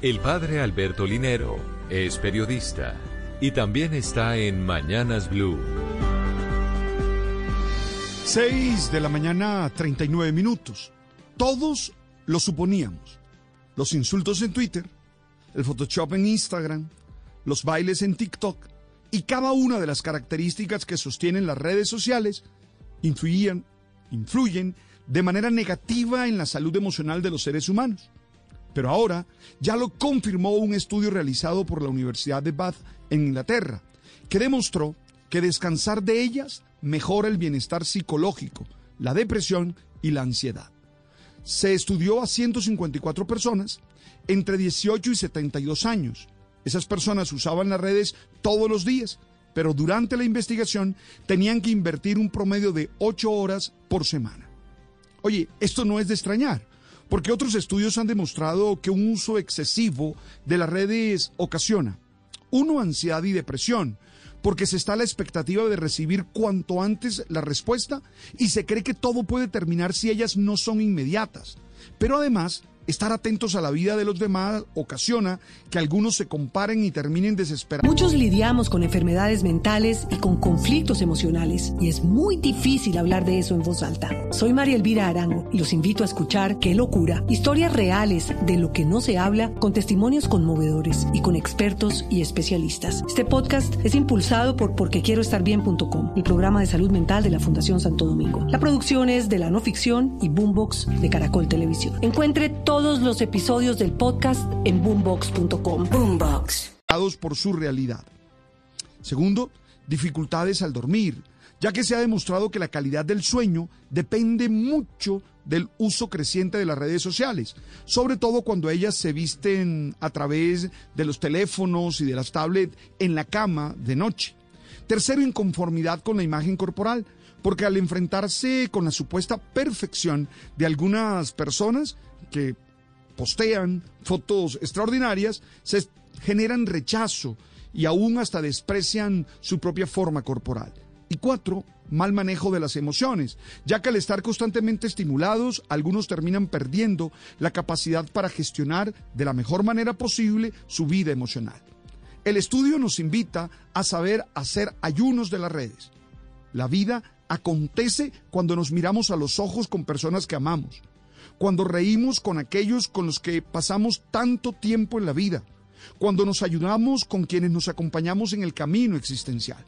El padre Alberto Linero es periodista y también está en Mañanas Blue. 6 de la mañana, 39 minutos. Todos lo suponíamos. Los insultos en Twitter, el Photoshop en Instagram, los bailes en TikTok y cada una de las características que sostienen las redes sociales influían, influyen de manera negativa en la salud emocional de los seres humanos. Pero ahora ya lo confirmó un estudio realizado por la Universidad de Bath en Inglaterra, que demostró que descansar de ellas mejora el bienestar psicológico, la depresión y la ansiedad. Se estudió a 154 personas entre 18 y 72 años. Esas personas usaban las redes todos los días, pero durante la investigación tenían que invertir un promedio de 8 horas por semana. Oye, esto no es de extrañar porque otros estudios han demostrado que un uso excesivo de las redes ocasiona, uno, ansiedad y depresión, porque se está a la expectativa de recibir cuanto antes la respuesta y se cree que todo puede terminar si ellas no son inmediatas. Pero además, Estar atentos a la vida de los demás ocasiona que algunos se comparen y terminen desesperados. Muchos lidiamos con enfermedades mentales y con conflictos emocionales y es muy difícil hablar de eso en voz alta. Soy María Elvira Arango y los invito a escuchar Qué locura, historias reales de lo que no se habla con testimonios conmovedores y con expertos y especialistas. Este podcast es impulsado por porquequieroestarbien.com, el programa de salud mental de la Fundación Santo Domingo. La producción es de la no ficción y Boombox de Caracol Televisión. Encuentre todo todos los episodios del podcast en boombox.com. Boombox. por su realidad. Segundo, dificultades al dormir, ya que se ha demostrado que la calidad del sueño depende mucho del uso creciente de las redes sociales, sobre todo cuando ellas se visten a través de los teléfonos y de las tablets en la cama de noche. Tercero, inconformidad con la imagen corporal, porque al enfrentarse con la supuesta perfección de algunas personas que postean fotos extraordinarias, se generan rechazo y aún hasta desprecian su propia forma corporal. Y cuatro, mal manejo de las emociones, ya que al estar constantemente estimulados, algunos terminan perdiendo la capacidad para gestionar de la mejor manera posible su vida emocional. El estudio nos invita a saber hacer ayunos de las redes. La vida acontece cuando nos miramos a los ojos con personas que amamos, cuando reímos con aquellos con los que pasamos tanto tiempo en la vida, cuando nos ayudamos con quienes nos acompañamos en el camino existencial.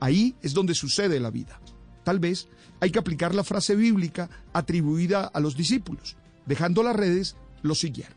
Ahí es donde sucede la vida. Tal vez hay que aplicar la frase bíblica atribuida a los discípulos. Dejando las redes, lo siguieron.